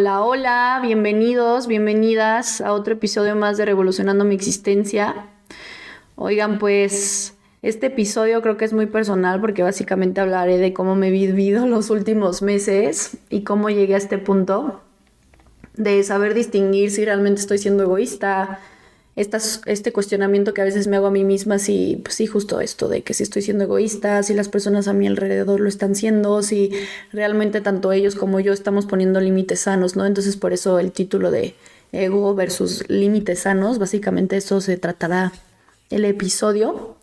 Hola, hola, bienvenidos, bienvenidas a otro episodio más de Revolucionando mi existencia. Oigan, pues este episodio creo que es muy personal porque básicamente hablaré de cómo me he vivido los últimos meses y cómo llegué a este punto de saber distinguir si realmente estoy siendo egoísta, este cuestionamiento que a veces me hago a mí misma, si, pues sí, justo esto de que si estoy siendo egoísta, si las personas a mi alrededor lo están siendo, si realmente tanto ellos como yo estamos poniendo límites sanos, ¿no? Entonces por eso el título de ego versus límites sanos, básicamente eso se tratará el episodio.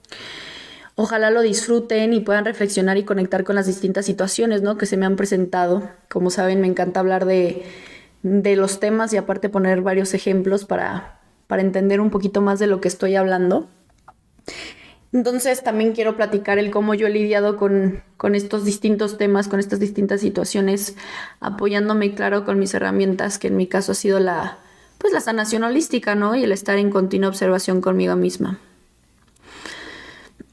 Ojalá lo disfruten y puedan reflexionar y conectar con las distintas situaciones, ¿no? Que se me han presentado. Como saben, me encanta hablar de, de los temas y aparte poner varios ejemplos para para entender un poquito más de lo que estoy hablando. Entonces también quiero platicar el cómo yo he lidiado con, con, estos distintos temas, con estas distintas situaciones, apoyándome, claro, con mis herramientas, que en mi caso ha sido la, pues la sanación holística, ¿no? Y el estar en continua observación conmigo misma.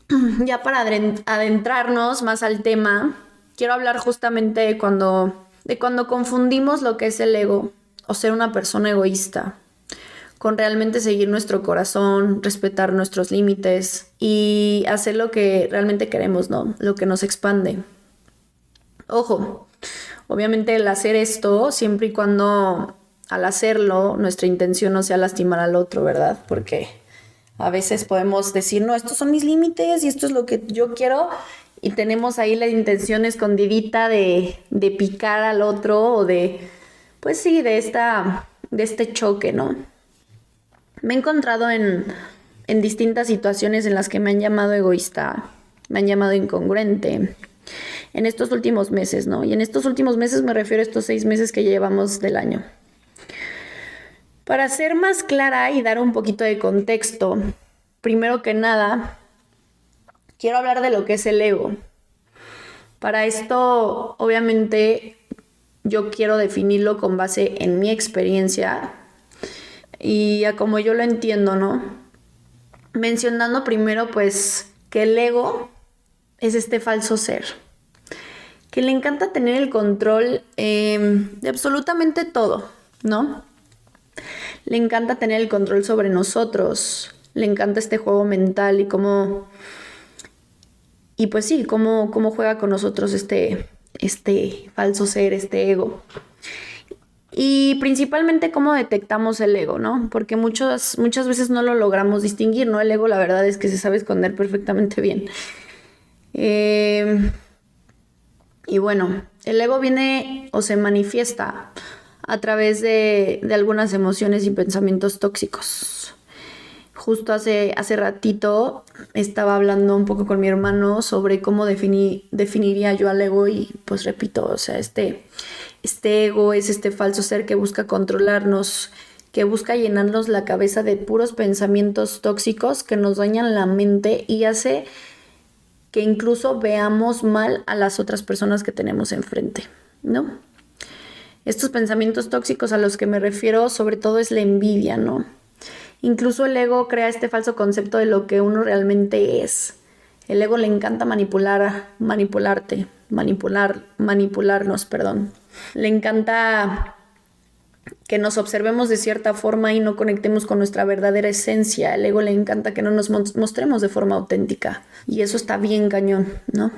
Ya para adentrarnos más al tema, quiero hablar justamente de cuando, de cuando confundimos lo que es el ego o ser una persona egoísta con realmente seguir nuestro corazón, respetar nuestros límites y hacer lo que realmente queremos, ¿no? Lo que nos expande. Ojo, obviamente el hacer esto, siempre y cuando al hacerlo nuestra intención no sea lastimar al otro, ¿verdad? Porque a veces podemos decir, no, estos son mis límites y esto es lo que yo quiero y tenemos ahí la intención escondidita de, de picar al otro o de, pues sí, de, esta, de este choque, ¿no? Me he encontrado en, distintas situaciones en las que me han llamado egoísta, me han llamado incongruente en estos últimos meses, ¿no? Y en estos últimos meses me refiero a estos seis meses que llevamos del año. Para ser más clara y dar un poquito de contexto, primero que nada, quiero hablar de lo que es el ego. Para esto, obviamente, yo quiero definirlo con base en mi experiencia y a como yo lo entiendo, ¿no? Mencionando primero pues que el ego es este falso ser, que le encanta tener el control em, de absolutamente todo, ¿no? Le encanta tener el control sobre nosotros, le encanta este juego mental y cómo... Y pues sí, cómo, cómo juega con nosotros este, este falso ser, este ego. Y principalmente cómo detectamos el ego, ¿no? Porque muchas, muchas veces no lo logramos distinguir, ¿no? El ego la verdad es que se sabe esconder perfectamente bien. Em, y bueno, el ego viene o se manifiesta a través de, algunas emociones y pensamientos tóxicos. Justo hace, hace ratito estaba hablando un poco con mi hermano sobre cómo definiría yo al ego y pues repito, o sea, este este ego es este falso ser que busca controlarnos, que busca llenarnos la cabeza de puros pensamientos tóxicos que nos dañan la mente y hace que incluso veamos mal a las otras personas que tenemos enfrente, ¿no? Estos pensamientos tóxicos a los que me refiero sobre todo es la envidia, ¿no? Incluso el ego crea este falso concepto de lo que uno realmente es. El ego le encanta manipular, manipularte, manipular, manipularnos, perdón. Le encanta que nos observemos de cierta forma y no conectemos con nuestra verdadera esencia. El ego le encanta que no nos mostremos de forma auténtica. Y eso está bien cañón, ¿no?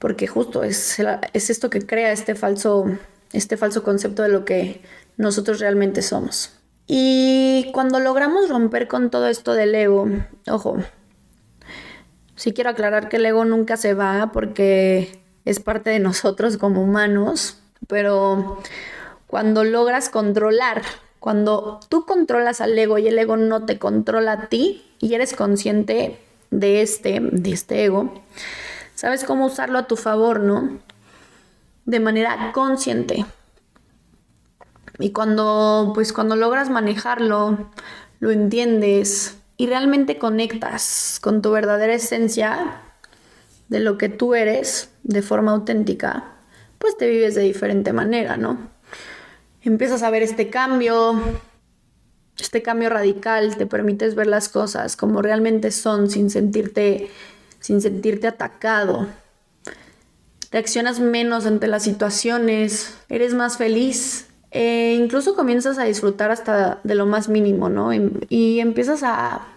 Porque justo es, es esto que crea este falso, este falso concepto de lo que nosotros realmente somos. Y cuando logramos romper con todo esto del ego, ojo, sí quiero aclarar que el ego nunca se va porque es parte de nosotros como humanos, pero cuando logras controlar, cuando tú controlas al ego y el ego no te controla a ti y eres consciente de este, de este ego, sabes cómo usarlo a tu favor, ¿no? De manera consciente. Y cuando, pues cuando logras manejarlo, lo entiendes y realmente conectas con tu verdadera esencia, de lo que tú eres de forma auténtica, pues te vives de diferente manera, ¿no? Empiezas a ver este cambio, este cambio radical, te permites ver las cosas como realmente son sin sentirte sin sentirte atacado. reaccionas menos ante las situaciones, eres más feliz. E incluso comienzas a disfrutar hasta de lo más mínimo, ¿no? Y, empiezas a,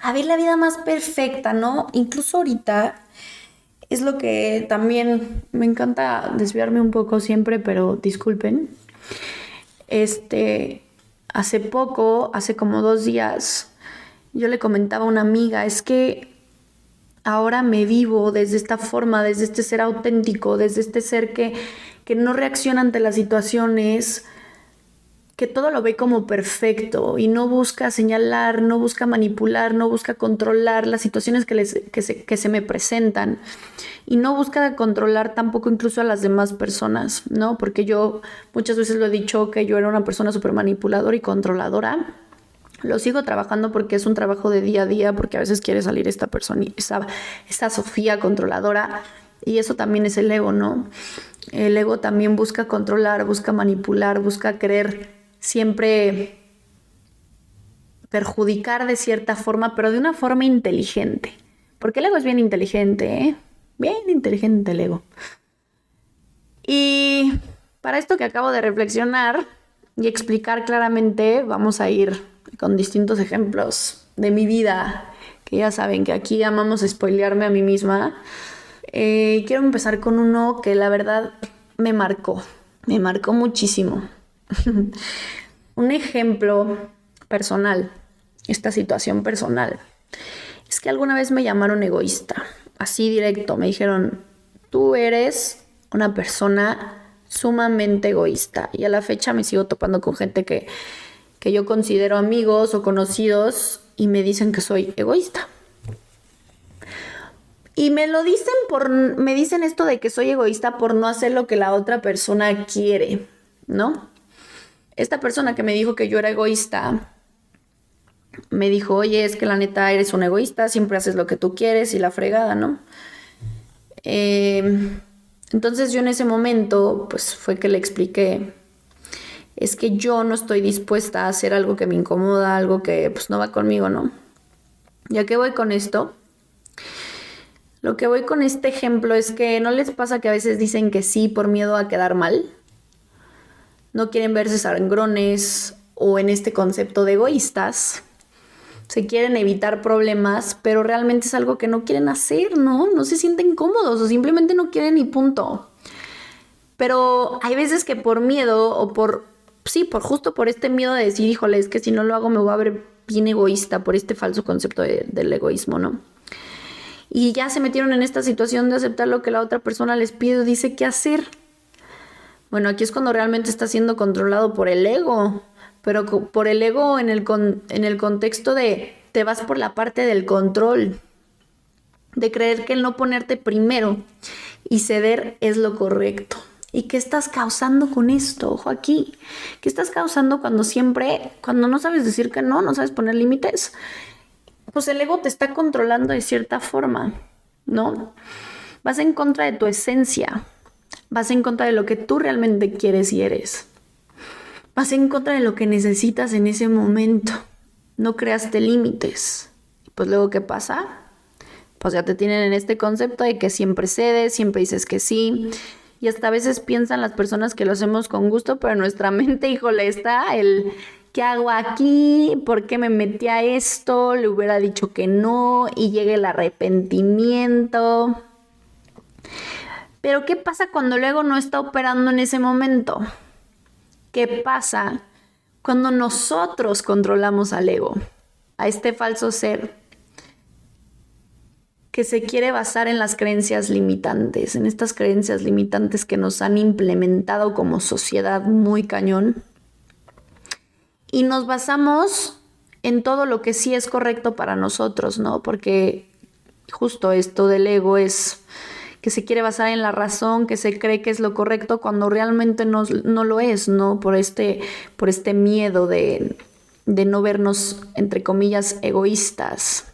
a ver la vida más perfecta, ¿no? Incluso ahorita es lo que también me encanta desviarme un poco siempre, pero disculpen. Este, hace poco, hace como dos días, yo le comentaba a una amiga, es que ahora me vivo desde esta forma, desde este ser auténtico, desde este ser que, que no reacciona ante las situaciones, que todo lo ve como perfecto y no busca señalar, no busca manipular, no busca controlar las situaciones que, les, que, se, que se me presentan y no busca controlar tampoco incluso a las demás personas, ¿no? Porque yo muchas veces lo he dicho que yo era una persona súper manipuladora y controladora. Lo sigo trabajando porque es un trabajo de día a día, porque a veces quiere salir esta persona, esta, esta Sofía controladora, y eso también es el ego, ¿no? El ego también busca controlar, busca manipular, busca querer siempre perjudicar de cierta forma, pero de una forma inteligente. Porque el ego es bien inteligente, ¿eh? Bien inteligente el ego. Y para esto que acabo de reflexionar y explicar claramente, vamos a ir con distintos ejemplos de mi vida, que ya saben que aquí amamos spoilearme a mí misma. Eh, quiero empezar con uno que la verdad me marcó, me marcó muchísimo. Un ejemplo personal, esta situación personal, es que alguna vez me llamaron egoísta, así directo, me dijeron, tú eres una persona sumamente egoísta y a la fecha me sigo topando con gente que, que yo considero amigos o conocidos y me dicen que soy egoísta. Y me lo dicen por, me dicen esto de que soy egoísta por no hacer lo que la otra persona quiere, ¿no? esta persona que me dijo que yo era egoísta, me dijo, oye, es que la neta eres un egoísta, siempre haces lo que tú quieres y la fregada, ¿no? Em, entonces yo en ese momento, pues fue que le expliqué, es que yo no estoy dispuesta a hacer algo que me incomoda, algo que pues no va conmigo, ¿no? ¿Ya que voy con esto? Lo que voy con este ejemplo es que no les pasa que a veces dicen que sí por miedo a quedar mal no quieren verse sangrones o en este concepto de egoístas. Se quieren evitar problemas, pero realmente es algo que no quieren hacer, ¿no? No se sienten cómodos o simplemente no quieren y punto. Pero hay veces que por miedo o por, sí, por justo por este miedo de decir, híjole, es que si no lo hago me voy a ver bien egoísta por este falso concepto del egoísmo, ¿no? Y ya se metieron en esta situación de aceptar lo que la otra persona les pide, dice qué hacer. Bueno, aquí es cuando realmente está siendo controlado por el ego, pero por el ego en el, en el contexto de te vas por la parte del control, de creer que el no ponerte primero y ceder es lo correcto. ¿Y qué estás causando con esto? Ojo aquí. ¿Qué estás causando cuando siempre, cuando no sabes decir que no, no sabes poner límites? Pues el ego te está controlando de cierta forma, ¿no? Vas en contra de tu esencia, Vas en contra de lo que tú realmente quieres y eres. Vas en contra de lo que necesitas en ese momento. No creaste límites. Pues luego, ¿qué pasa? Pues ya te tienen en este concepto de que siempre cedes, siempre dices que sí. Y hasta a veces piensan las personas que lo hacemos con gusto, pero nuestra mente, híjole, está el ¿qué hago aquí? ¿Por qué me metí a esto? Le hubiera dicho que no y llegue el arrepentimiento. Pero ¿qué pasa cuando el ego no está operando en ese momento? ¿Qué pasa cuando nosotros controlamos al ego, a este falso ser que se quiere basar en las creencias limitantes, en estas creencias limitantes que nos han implementado como sociedad muy cañón? Y nos basamos en todo lo que sí es correcto para nosotros, ¿no? Porque justo esto del ego es que se quiere basar en la razón, que se cree que es lo correcto cuando realmente no, lo es, ¿no? Por este, por este miedo de, de no vernos, entre comillas, egoístas.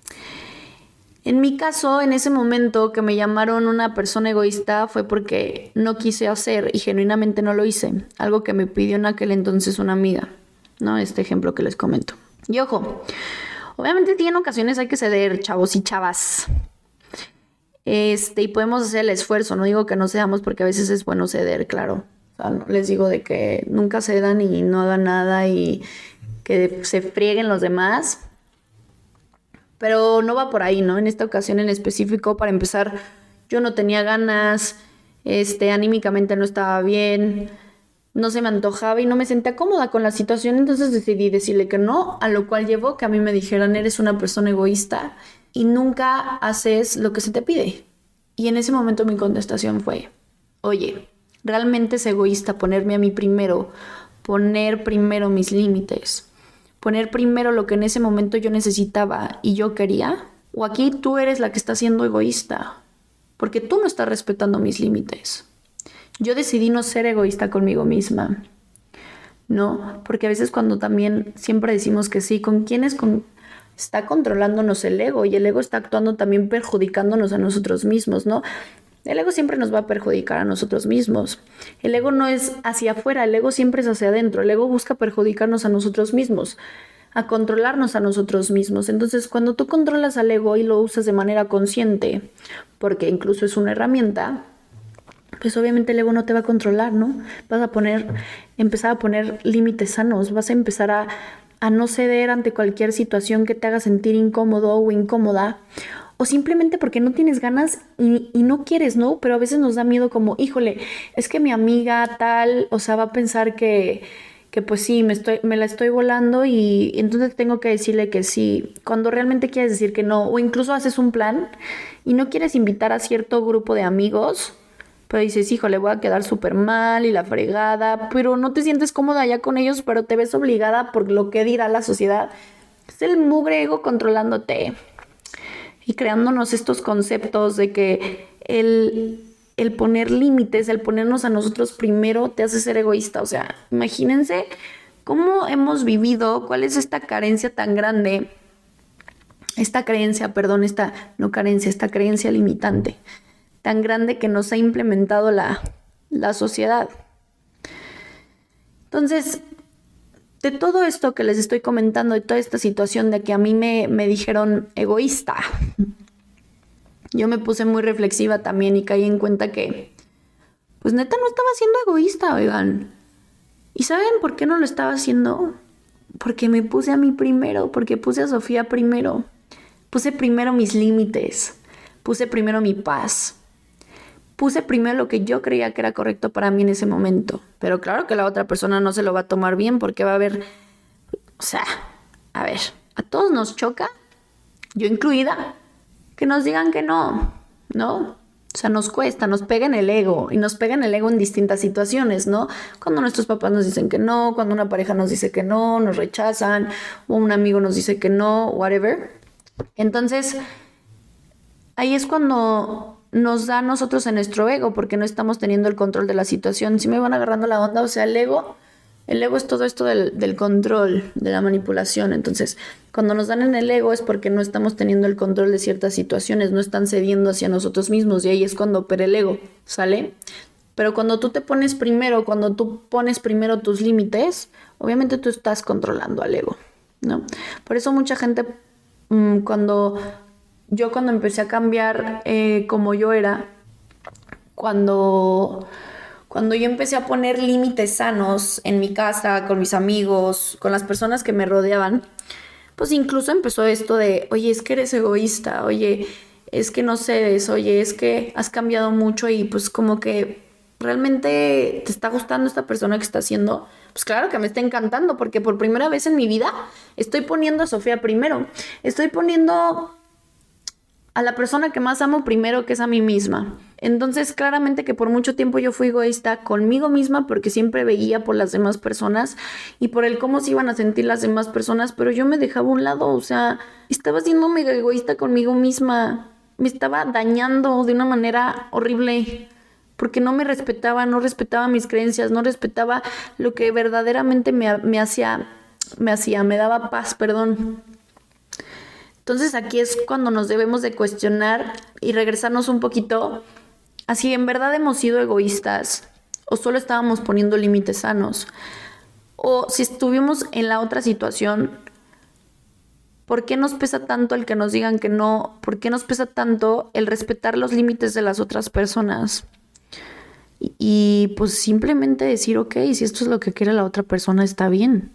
En mi caso, en ese momento que me llamaron una persona egoísta fue porque no quise hacer y genuinamente no lo hice, algo que me pidió en aquel entonces una amiga, ¿no? Este ejemplo que les comento. Y ojo, obviamente en ocasiones hay que ceder, chavos y chavas, Este, y podemos hacer el esfuerzo, no digo que no seamos porque a veces es bueno ceder, claro. O sea, no les digo de que nunca cedan y no hagan nada y que se frieguen los demás. Pero no va por ahí, ¿no? En esta ocasión en específico, para empezar, yo no tenía ganas, este, anímicamente no estaba bien, no se me antojaba y no me sentía cómoda con la situación, entonces decidí decirle que no, a lo cual llevó que a mí me dijeran, eres una persona egoísta y nunca haces lo que se te pide. Y en ese momento mi contestación fue, oye, realmente es egoísta ponerme a mí primero, poner primero mis límites, poner primero lo que en ese momento yo necesitaba y yo quería. O aquí tú eres la que está siendo egoísta, porque tú no estás respetando mis límites. Yo decidí no ser egoísta conmigo misma. No, porque a veces cuando también siempre decimos que sí, ¿con quién es con está controlándonos el ego y el ego está actuando también perjudicándonos a nosotros mismos, ¿no? El ego siempre nos va a perjudicar a nosotros mismos. El ego no es hacia afuera, el ego siempre es hacia adentro. El ego busca perjudicarnos a nosotros mismos, a controlarnos a nosotros mismos. Entonces, cuando tú controlas al ego y lo usas de manera consciente, porque incluso es una herramienta, pues obviamente el ego no te va a controlar, ¿no? Vas a poner, empezar a poner límites sanos, vas a empezar a, a no ceder ante cualquier situación que te haga sentir incómodo o incómoda, o simplemente porque no tienes ganas y, no quieres, ¿no? Pero a veces nos da miedo como, híjole, es que mi amiga tal, o sea, va a pensar que, que pues sí, me, estoy, me la estoy volando y entonces tengo que decirle que sí, cuando realmente quieres decir que no, o incluso haces un plan y no quieres invitar a cierto grupo de amigos, pero dices, hijo, le voy a quedar súper mal y la fregada, pero no te sientes cómoda ya con ellos, pero te ves obligada por lo que dirá la sociedad. Es el mugre ego controlándote y creándonos estos conceptos de que el, el poner límites, el ponernos a nosotros primero, te hace ser egoísta. O sea, imagínense cómo hemos vivido, cuál es esta carencia tan grande, esta creencia, perdón, esta, no carencia, esta creencia limitante tan grande que nos ha implementado la, la sociedad. Entonces, de todo esto que les estoy comentando, de toda esta situación de que a mí me, me dijeron egoísta, yo me puse muy reflexiva también y caí en cuenta que, pues neta no estaba siendo egoísta, oigan. ¿Y saben por qué no lo estaba haciendo? Porque me puse a mí primero, porque puse a Sofía primero. Puse primero mis límites, puse primero mi paz, puse primero lo que yo creía que era correcto para mí en ese momento. Pero claro que la otra persona no se lo va a tomar bien porque va a ver, o sea, a ver, a todos nos choca, yo incluida, que nos digan que no, ¿no? O sea, nos cuesta, nos pega en el ego y nos pega en el ego en distintas situaciones, ¿no? Cuando nuestros papás nos dicen que no, cuando una pareja nos dice que no, nos rechazan, o un amigo nos dice que no, whatever. Entonces, ahí es cuando nos da a nosotros en nuestro ego porque no estamos teniendo el control de la situación. Si me van agarrando la onda, o sea, el ego, el ego es todo esto del, control, de la manipulación. Entonces, cuando nos dan en el ego es porque no estamos teniendo el control de ciertas situaciones, no están cediendo hacia nosotros mismos y ahí es cuando opera el ego, ¿sale? Pero cuando tú te pones primero, cuando tú pones primero tus límites, obviamente tú estás controlando al ego, ¿no? Por eso mucha gente mm, cuando yo cuando empecé a cambiar eh, como yo era, cuando, cuando yo empecé a poner límites sanos en mi casa, con mis amigos, con las personas que me rodeaban, pues incluso empezó esto de, oye, es que eres egoísta, oye, es que no cedes, oye, es que has cambiado mucho y pues como que realmente te está gustando esta persona que está haciendo, pues claro que me está encantando porque por primera vez en mi vida estoy poniendo a Sofía primero, estoy poniendo a la persona que más amo primero, que es a mí misma. Entonces, claramente que por mucho tiempo yo fui egoísta conmigo misma porque siempre veía por las demás personas y por el cómo se iban a sentir las demás personas, pero yo me dejaba a un lado, o sea, estaba siendo mega egoísta conmigo misma. Me estaba dañando de una manera horrible porque no me respetaba, no respetaba mis creencias, no respetaba lo que verdaderamente me, me hacía, me hacía, me daba paz, perdón. Entonces aquí es cuando nos debemos de cuestionar y regresarnos un poquito a si en verdad hemos sido egoístas o solo estábamos poniendo límites sanos o si estuvimos en la otra situación ¿Por qué nos pesa tanto el que nos digan que no? ¿Por qué nos pesa tanto el respetar los límites de las otras personas? Y, pues simplemente decir, ok, si esto es lo que quiere la otra persona, está bien,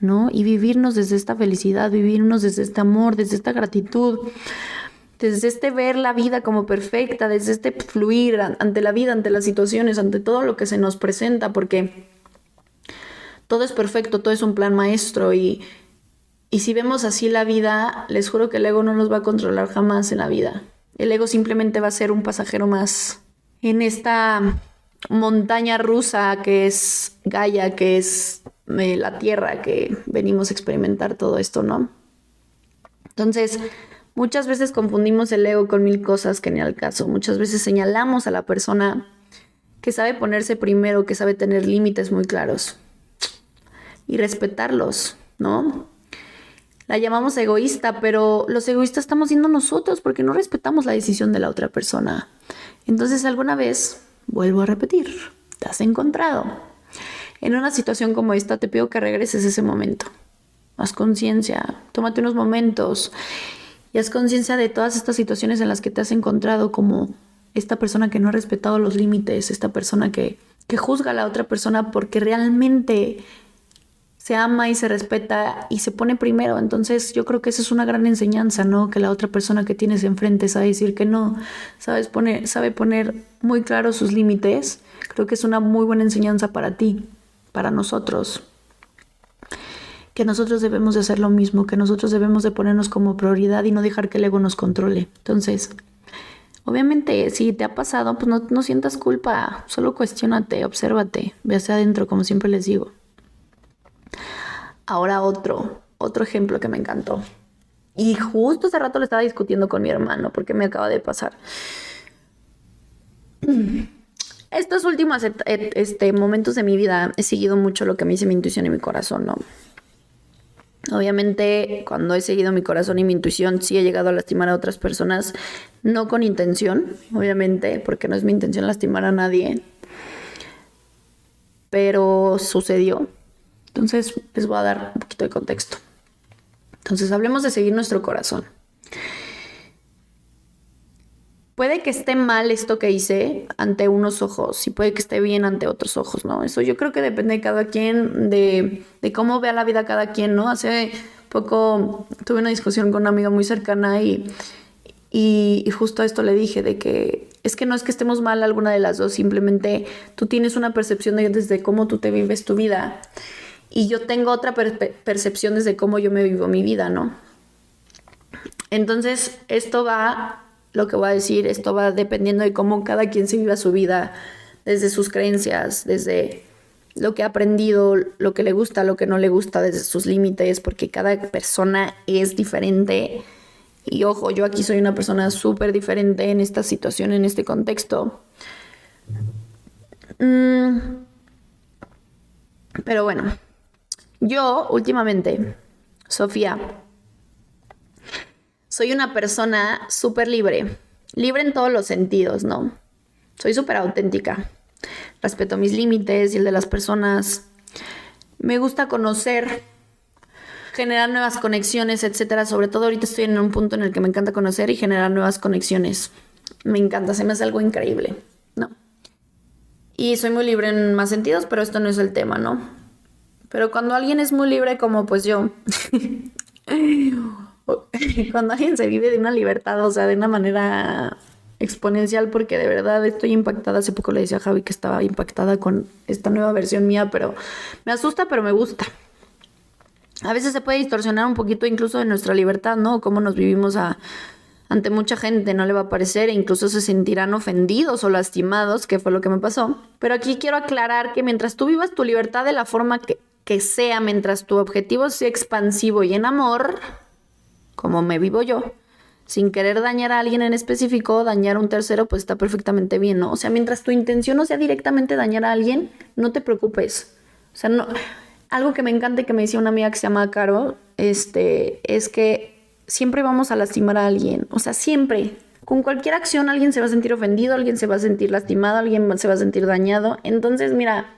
¿no? Y vivirnos desde esta felicidad, vivirnos desde este amor, desde esta gratitud, desde este ver la vida como perfecta, desde este fluir ante la vida, ante las situaciones, ante todo lo que se nos presenta, porque todo es perfecto, todo es un plan maestro y, y si vemos así la vida, les juro que el ego no nos va a controlar jamás en la vida. El ego simplemente va a ser un pasajero más en esta montaña rusa que es Gaia, que es eh, la Tierra, que venimos a experimentar todo esto, ¿no? Entonces, muchas veces confundimos el ego con mil cosas que ni al caso. Muchas veces señalamos a la persona que sabe ponerse primero, que sabe tener límites muy claros y respetarlos, ¿no? la llamamos egoísta, pero los egoístas estamos siendo nosotros porque no respetamos la decisión de la otra persona. Entonces alguna vez, vuelvo a repetir, te has encontrado en una situación como esta, te pido que regreses a ese momento. Haz conciencia, tómate unos momentos y haz conciencia de todas estas situaciones en las que te has encontrado como esta persona que no ha respetado los límites, esta persona que, que juzga a la otra persona porque realmente se ama y se respeta y se pone primero. Entonces yo creo que esa es una gran enseñanza, ¿no? Que la otra persona que tienes enfrente sabe decir que no, sabes poner, sabe poner muy claro sus límites. Creo que es una muy buena enseñanza para ti, para nosotros. Que nosotros debemos de hacer lo mismo, que nosotros debemos de ponernos como prioridad y no dejar que el ego nos controle. Entonces, obviamente, si te ha pasado, pues no, sientas culpa, solo cuestionate, obsérvate, ve hacia adentro, como siempre les digo. Ahora otro, otro ejemplo que me encantó. Y justo hace rato lo estaba discutiendo con mi hermano porque me acaba de pasar. Estos últimos este, momentos de mi vida he seguido mucho lo que me dice mi intuición y mi corazón, ¿no? Obviamente, cuando he seguido mi corazón y mi intuición, sí he llegado a lastimar a otras personas, no con intención, obviamente, porque no es mi intención lastimar a nadie, pero sucedió. Entonces les voy a dar un poquito de contexto. Entonces hablemos de seguir nuestro corazón. Puede que esté mal esto que hice ante unos ojos y puede que esté bien ante otros ojos, ¿no? Eso yo creo que depende de cada quien, de, cómo vea la vida cada quien, ¿no? Hace poco tuve una discusión con una amiga muy cercana y, y, justo esto le dije, de que es que no es que estemos mal alguna de las dos, simplemente tú tienes una percepción de, desde cómo tú te vives tu vida y yo tengo otra percepción desde cómo yo me vivo mi vida, ¿no? Entonces, esto va, lo que voy a decir, esto va dependiendo de cómo cada quien se viva su vida, desde sus creencias, desde lo que ha aprendido, lo que le gusta, lo que no le gusta, desde sus límites, porque cada persona es diferente. Y ojo, yo aquí soy una persona súper diferente en esta situación, en este contexto. Mm. Pero bueno, yo últimamente, Sofía, soy una persona súper libre, libre en todos los sentidos, ¿no? Soy súper auténtica, respeto mis límites y el de las personas, me gusta conocer, generar nuevas conexiones, etcétera. Sobre todo ahorita estoy en un punto en el que me encanta conocer y generar nuevas conexiones. Me encanta, se me hace algo increíble, ¿no? Y soy muy libre en más sentidos, pero esto no es el tema, ¿no? Pero cuando alguien es muy libre como pues yo, cuando alguien se vive de una libertad, o sea, de una manera exponencial, porque de verdad estoy impactada, hace poco le decía a Javi que estaba impactada con esta nueva versión mía, pero me asusta, pero me gusta. A veces se puede distorsionar un poquito incluso de nuestra libertad, ¿no? Cómo nos vivimos a, ante mucha gente, no le va a parecer e incluso se sentirán ofendidos o lastimados, que fue lo que me pasó. Pero aquí quiero aclarar que mientras tú vivas tu libertad de la forma que que sea mientras tu objetivo sea expansivo y en amor, como me vivo yo, sin querer dañar a alguien en específico, dañar a un tercero, pues está perfectamente bien, ¿no? O sea, mientras tu intención no sea directamente dañar a alguien, no te preocupes. O sea, no, algo que me encanta y que me decía una amiga que se llama Caro, este, es que siempre vamos a lastimar a alguien, o sea, siempre. Con cualquier acción alguien se va a sentir ofendido, alguien se va a sentir lastimado, alguien se va a sentir dañado. Entonces, mira,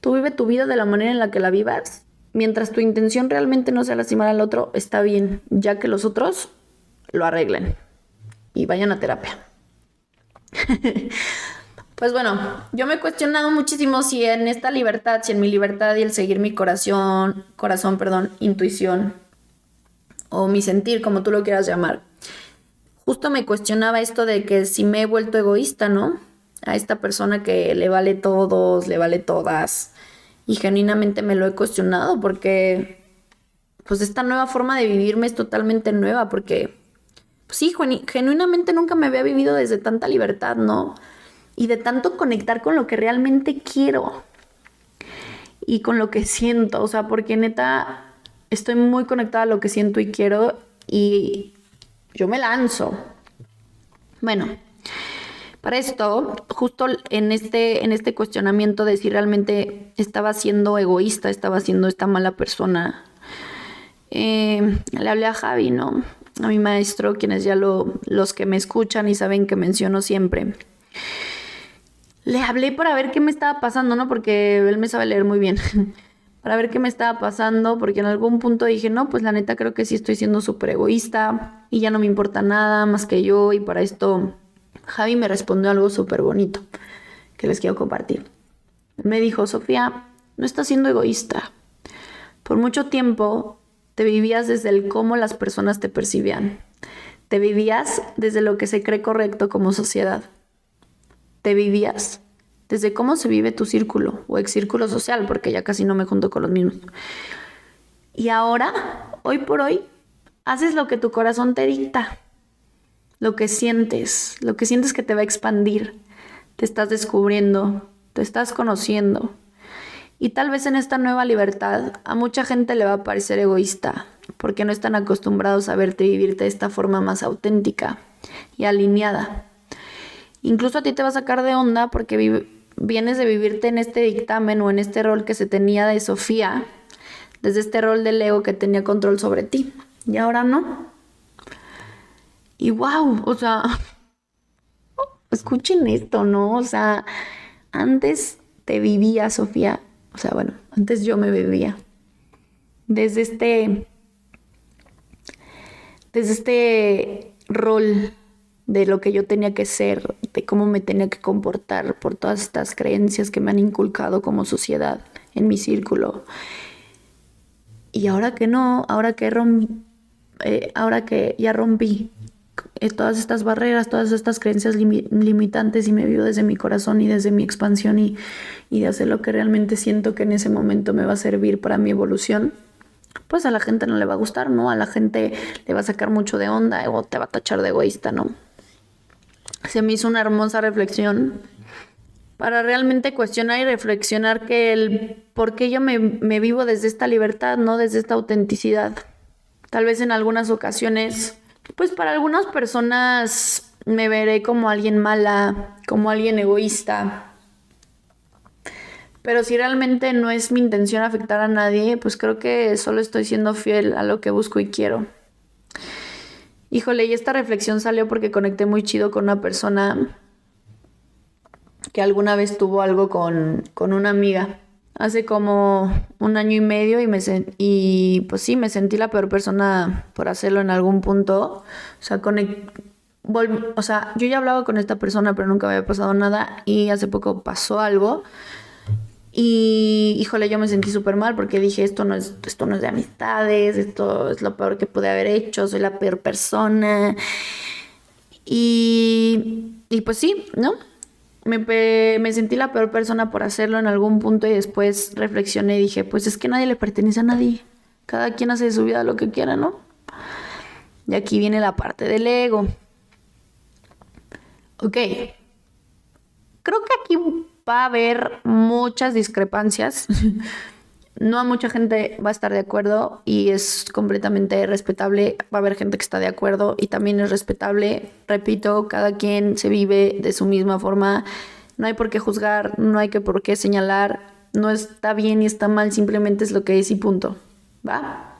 Tú vive tu vida de la manera en la que la vivas mientras tu intención realmente no sea lastimar al otro, está bien, ya que los otros lo arreglen y vayan a terapia. pues bueno, yo me he cuestionado muchísimo si en esta libertad, si en mi libertad y el seguir mi corazón, corazón, perdón, intuición o mi sentir, como tú lo quieras llamar, justo me cuestionaba esto de que si me he vuelto egoísta, ¿no? A esta persona que le vale todos, le vale todas. Y genuinamente me lo he cuestionado porque, pues esta nueva forma de vivirme es totalmente nueva porque, pues sí, genuinamente nunca me había vivido desde tanta libertad, ¿no? Y de tanto conectar con lo que realmente quiero y con lo que siento, o sea, porque neta estoy muy conectada a lo que siento y quiero y yo me lanzo. Bueno, para esto, justo en este, en este cuestionamiento de si realmente estaba siendo egoísta, estaba siendo esta mala persona, eh, le hablé a Javi, ¿no? A mi maestro, quienes ya lo, los que me escuchan y saben que menciono siempre. Le hablé para ver qué me estaba pasando, ¿no? Porque él me sabe leer muy bien. para ver qué me estaba pasando, porque en algún punto dije, no, pues la neta creo que sí estoy siendo súper egoísta y ya no me importa nada más que yo y para esto Javi me respondió algo súper bonito que les quiero compartir. Me dijo, Sofía, no estás siendo egoísta. Por mucho tiempo te vivías desde el cómo las personas te percibían. Te vivías desde lo que se cree correcto como sociedad. Te vivías desde cómo se vive tu círculo o ex círculo social, porque ya casi no me junto con los mismos. Y ahora, hoy por hoy, haces lo que tu corazón te dicta, lo que sientes, lo que sientes que te va a expandir, te estás descubriendo, te estás conociendo. Y tal vez en esta nueva libertad a mucha gente le va a parecer egoísta, porque no están acostumbrados a verte vivirte de esta forma más auténtica y alineada. Incluso a ti te va a sacar de onda porque vienes de vivirte en este dictamen o en este rol que se tenía de Sofía, desde este rol del ego que tenía control sobre ti. Y ahora no. Y wow, o sea, escuchen esto, ¿no? O sea, antes te vivía, Sofía. O sea, bueno, antes yo me vivía. Desde este. Desde este rol de lo que yo tenía que ser, de cómo me tenía que comportar por todas estas creencias que me han inculcado como sociedad en mi círculo. Y ahora que no, ahora que eh, ahora que ya rompí todas estas barreras, todas estas creencias limitantes y me vivo desde mi corazón y desde mi expansión y, y de hacer lo que realmente siento que en ese momento me va a servir para mi evolución, pues a la gente no le va a gustar, ¿no? A la gente le va a sacar mucho de onda o te va a tachar de egoísta, ¿no? se me hizo una hermosa reflexión para realmente cuestionar y reflexionar que el por qué yo me, me, vivo desde esta libertad, no desde esta autenticidad. Tal vez en algunas ocasiones, pues para algunas personas me veré como alguien mala, como alguien egoísta. Pero si realmente no es mi intención afectar a nadie, pues creo que solo estoy siendo fiel a lo que busco y quiero. Híjole, y esta reflexión salió porque conecté muy chido con una persona que alguna vez tuvo algo con, una amiga. Hace como un año y medio y, me y pues sí, me sentí la peor persona por hacerlo en algún punto. O sea, o sea, yo ya hablaba con esta persona, pero nunca había pasado nada y hace poco pasó algo y híjole, yo me sentí súper mal porque dije, esto no, es, esto no es de amistades, esto es lo peor que pude haber hecho, soy la peor persona. Y, y pues sí, ¿no? Me, me, sentí la peor persona por hacerlo en algún punto y después reflexioné y dije, pues es que nadie le pertenece a nadie. Cada quien hace de su vida lo que quiera, ¿no? Y aquí viene la parte del ego. Ok. Creo que aquí va a haber muchas discrepancias. no a mucha gente va a estar de acuerdo y es completamente respetable. Va a haber gente que está de acuerdo y también es respetable. Repito, cada quien se vive de su misma forma. No hay por qué juzgar, no hay que por qué señalar. No está bien y está mal, simplemente es lo que es y punto. ¿Va?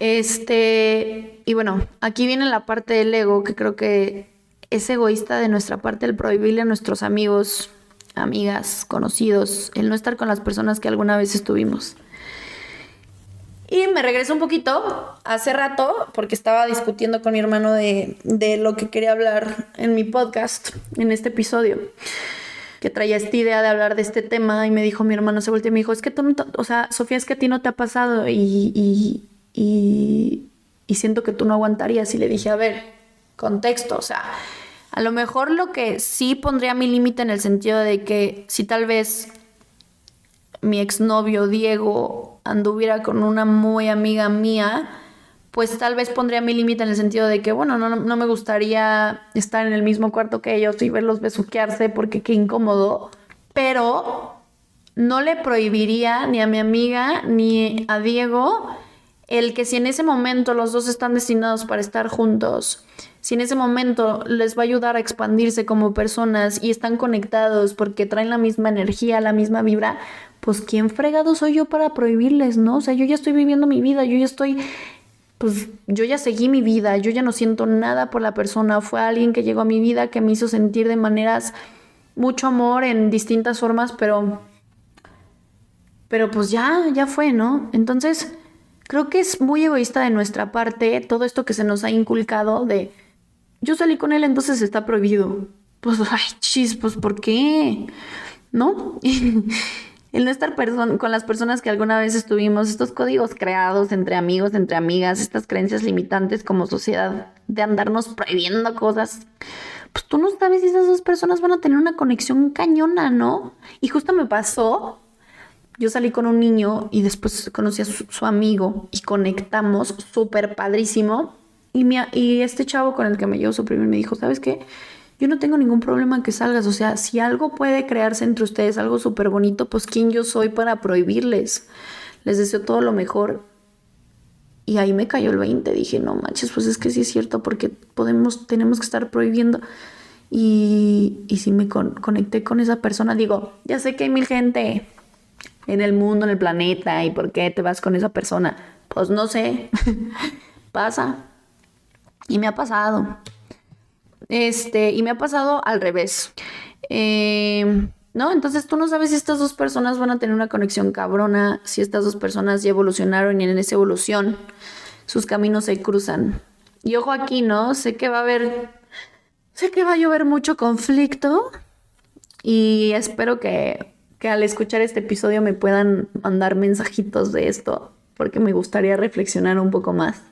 Este, y bueno, aquí viene la parte del ego que creo que es egoísta de nuestra parte el prohibirle a nuestros amigos amigas, conocidos, el no estar con las personas que alguna vez estuvimos. Y me regreso un poquito hace rato porque estaba discutiendo con mi hermano de, de, lo que quería hablar en mi podcast, en este episodio. Que traía esta idea de hablar de este tema y me dijo mi hermano, se volteó y me dijo, es que tú o sea, Sofía, es que a ti no te ha pasado y, y, y siento que tú no aguantarías. Y le dije, a ver, contexto, o sea, a lo mejor lo que sí pondría mi límite en el sentido de que si tal vez mi exnovio Diego anduviera con una muy amiga mía, pues tal vez pondría mi límite en el sentido de que, bueno, no, no, me gustaría estar en el mismo cuarto que ellos y verlos besuquearse porque qué incómodo, pero no le prohibiría ni a mi amiga ni a Diego el que si en ese momento los dos están destinados para estar juntos, si en ese momento les va a ayudar a expandirse como personas y están conectados porque traen la misma energía, la misma vibra, pues quién fregado soy yo para prohibirles, ¿no? O sea, yo ya estoy viviendo mi vida, yo ya estoy, pues yo ya seguí mi vida, yo ya no siento nada por la persona, fue alguien que llegó a mi vida que me hizo sentir de maneras mucho amor en distintas formas, pero pero pues ya, ya fue, ¿no? Entonces, creo que es muy egoísta de nuestra parte todo esto que se nos ha inculcado de yo salí con él, entonces está prohibido. Pues, ay, chis, pues, ¿por qué? ¿No? el no estar con las personas que alguna vez estuvimos, estos códigos creados entre amigos, entre amigas, estas creencias limitantes como sociedad de andarnos prohibiendo cosas, pues tú no sabes si esas dos personas van a tener una conexión cañona, ¿no? Y justo me pasó, yo salí con un niño y después conocí a su, amigo y conectamos súper padrísimo. Y, y este chavo con el que me llevo su primer me dijo, ¿sabes qué? Yo no tengo ningún problema en que salgas. O sea, si algo puede crearse entre ustedes, algo súper bonito, pues ¿quién yo soy para prohibirles? Les deseo todo lo mejor. Y ahí me cayó el 20. Dije, no manches, pues es que sí es cierto, porque podemos, tenemos que estar prohibiendo. Y, y si me conecté con esa persona, digo, ya sé que hay mil gente en el mundo, en el planeta, y por qué te vas con esa persona. Pues no sé, pasa. Y me ha pasado. Este, y me ha pasado al revés. Eh, ¿No? Entonces tú no sabes si estas dos personas van a tener una conexión cabrona, si estas dos personas ya evolucionaron y en esa evolución sus caminos se cruzan. Y ojo aquí, ¿no? Sé que va a haber, sé que va a llover mucho conflicto y espero que, que al escuchar este episodio me puedan mandar mensajitos de esto, porque me gustaría reflexionar un poco más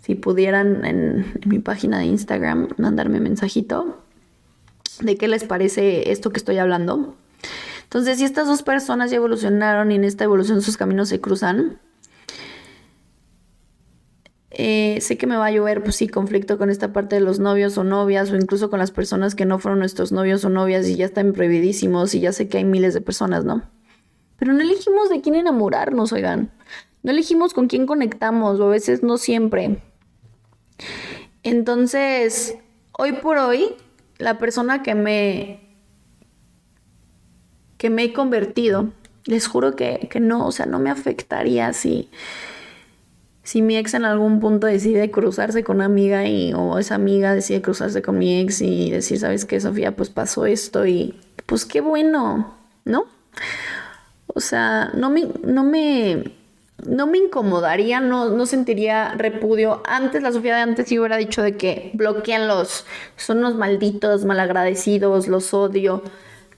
si pudieran en, mi página de Instagram mandarme mensajito de qué les parece esto que estoy hablando. Entonces, si estas dos personas ya evolucionaron y en esta evolución sus caminos se cruzan, eh, sé que me va a llover, pues sí, conflicto con esta parte de los novios o novias, o incluso con las personas que no fueron nuestros novios o novias y ya están prohibidísimos, y ya sé que hay miles de personas, ¿no? Pero no elegimos de quién enamorarnos, oigan. No elegimos con quién conectamos, o a veces no siempre. Entonces, hoy por hoy, la persona que me que me he convertido, les juro que, no, o sea, no me afectaría si, si mi ex en algún punto decide cruzarse con una amiga y, o esa amiga decide cruzarse con mi ex y decir, ¿sabes qué, Sofía? Pues pasó esto y pues qué bueno, ¿no? O sea, no me, no me, no me incomodaría, no, no sentiría repudio. Antes, la Sofía de antes sí hubiera dicho de que bloqueanlos, son unos malditos, malagradecidos, los odio.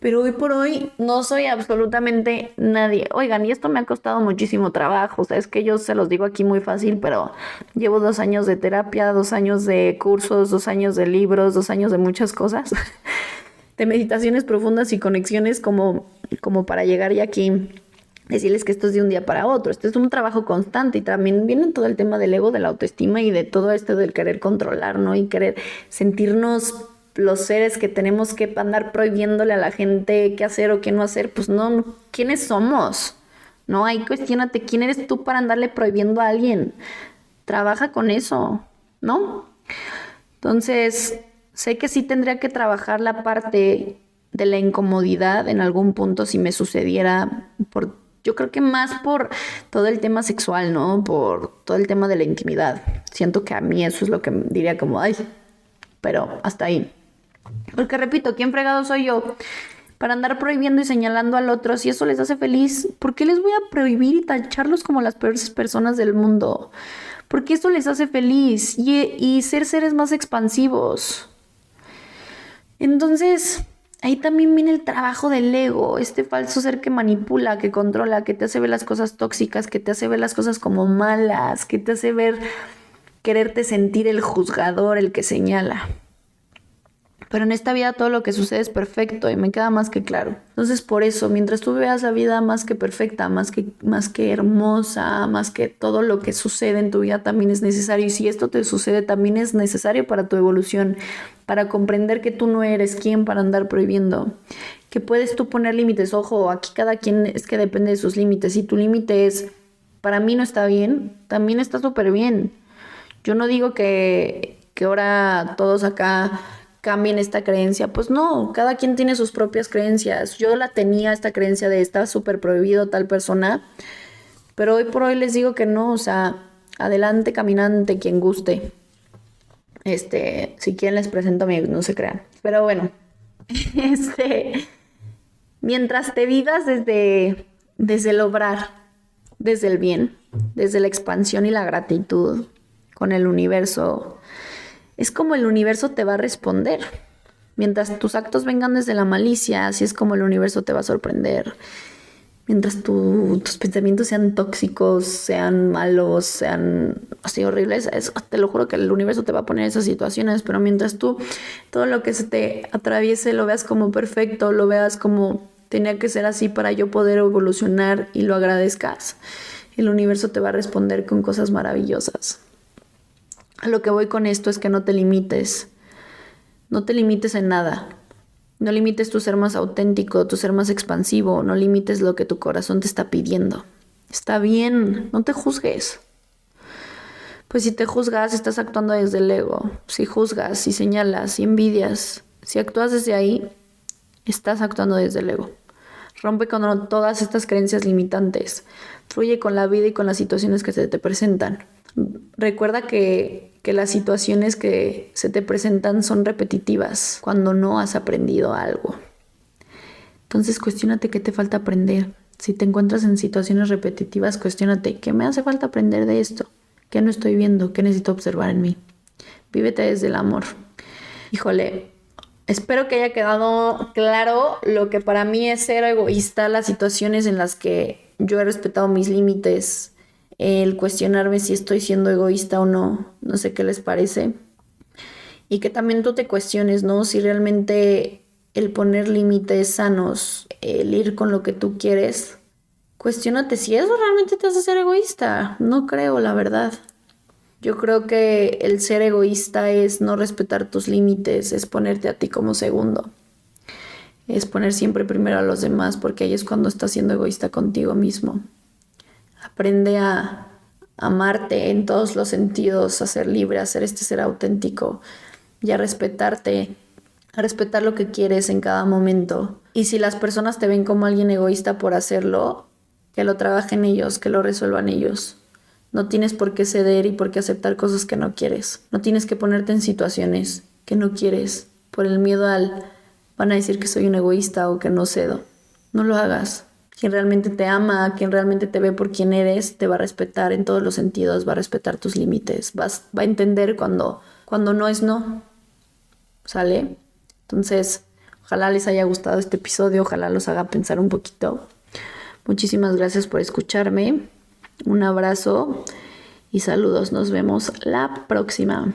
Pero hoy por hoy no soy absolutamente nadie. Oigan, y esto me ha costado muchísimo trabajo. O sea, es que yo se los digo aquí muy fácil, pero llevo dos años de terapia, dos años de cursos, dos años de libros, dos años de muchas cosas. de meditaciones profundas y conexiones como, como para llegar ya aquí decirles que esto es de un día para otro. Esto es un trabajo constante y también viene todo el tema del ego, de la autoestima y de todo esto del querer controlar, ¿no? Y querer sentirnos los seres que tenemos que andar prohibiéndole a la gente qué hacer o qué no hacer. Pues no, ¿quiénes somos? No, ahí cuestionate quién eres tú para andarle prohibiendo a alguien. Trabaja con eso, ¿no? Entonces, sé que sí tendría que trabajar la parte de la incomodidad en algún punto si me sucediera por yo creo que más por todo el tema sexual, ¿no? Por todo el tema de la intimidad. Siento que a mí eso es lo que diría como, ay, pero hasta ahí. Porque repito, ¿quién fregado soy yo para andar prohibiendo y señalando al otro, si eso les hace feliz, ¿por qué les voy a prohibir y tacharlos como las peores personas del mundo? Porque eso les hace feliz y, y ser seres más expansivos. Entonces, ahí también viene el trabajo del ego, este falso ser que manipula, que controla, que te hace ver las cosas tóxicas, que te hace ver las cosas como malas, que te hace ver quererte sentir el juzgador, el que señala. Pero en esta vida todo lo que sucede es perfecto y me queda más que claro. Entonces por eso, mientras tú veas la vida más que perfecta, más que, más que hermosa, más que todo lo que sucede en tu vida también es necesario. Y si esto te sucede también es necesario para tu evolución, para comprender que tú no eres quien para andar prohibiendo. Que puedes tú poner límites. Ojo, aquí cada quien es que depende de sus límites. Si tu límite es, para mí no está bien, también está súper bien. Yo no digo que, que ahora todos acá cambien esta creencia. Pues no, cada quien tiene sus propias creencias. Yo la tenía esta creencia de estar súper prohibido tal persona, pero hoy por hoy les digo que no, o sea, adelante caminante quien guste. Este, si quieren les presento mi, no se crean. Pero bueno, este, mientras te vivas desde, desde el obrar, desde el bien, desde la expansión y la gratitud con el universo, es como el universo te va a responder. Mientras tus actos vengan desde la malicia, así es como el universo te va a sorprender. Mientras tus pensamientos sean tóxicos, sean malos, sean así horribles, te lo juro que el universo te va a poner esas situaciones, pero mientras tú todo lo que se te atraviese lo veas como perfecto, lo veas como tenía que ser así para yo poder evolucionar y lo agradezcas, el universo te va a responder con cosas maravillosas. Lo que voy con esto es que no te limites. No te limites en nada. No limites tu ser más auténtico, tu ser más expansivo. No limites lo que tu corazón te está pidiendo. Está bien, no te juzgues. Pues si te juzgas, estás actuando desde el ego. Si juzgas, si señalas, si envidias, si actúas desde ahí, estás actuando desde el ego. Rompe con todas estas creencias limitantes. Fluye con la vida y con las situaciones que se te presentan. Recuerda que, las situaciones que se te presentan son repetitivas cuando no has aprendido algo. Entonces cuestionate qué te falta aprender. Si te encuentras en situaciones repetitivas, cuestionate qué me hace falta aprender de esto, qué no estoy viendo, qué necesito observar en mí. Vívete desde el amor. Híjole, espero que haya quedado claro lo que para mí es ser egoísta, las situaciones en las que yo he respetado mis límites el cuestionarme si estoy siendo egoísta o no, no sé qué les parece. Y que también tú te cuestiones, ¿no? Si realmente el poner límites sanos, el ir con lo que tú quieres, cuestionate si eso realmente te hace ser egoísta. No creo, la verdad. Yo creo que el ser egoísta es no respetar tus límites, es ponerte a ti como segundo. Es poner siempre primero a los demás porque ahí es cuando estás siendo egoísta contigo mismo. Aprende a amarte en todos los sentidos, a ser libre, a ser este ser auténtico y a respetarte, a respetar lo que quieres en cada momento. Y si las personas te ven como alguien egoísta por hacerlo, que lo trabajen ellos, que lo resuelvan ellos. No tienes por qué ceder y por qué aceptar cosas que no quieres. No tienes que ponerte en situaciones que no quieres por el miedo al van a decir que soy un egoísta o que no cedo. No lo hagas. Quien realmente te ama, quien realmente te ve por quien eres, te va a respetar en todos los sentidos, va a respetar tus límites, va a entender cuando, cuando no es no. ¿Sale? Entonces, ojalá les haya gustado este episodio, ojalá los haga pensar un poquito. Muchísimas gracias por escucharme. Un abrazo y saludos. Nos vemos la próxima.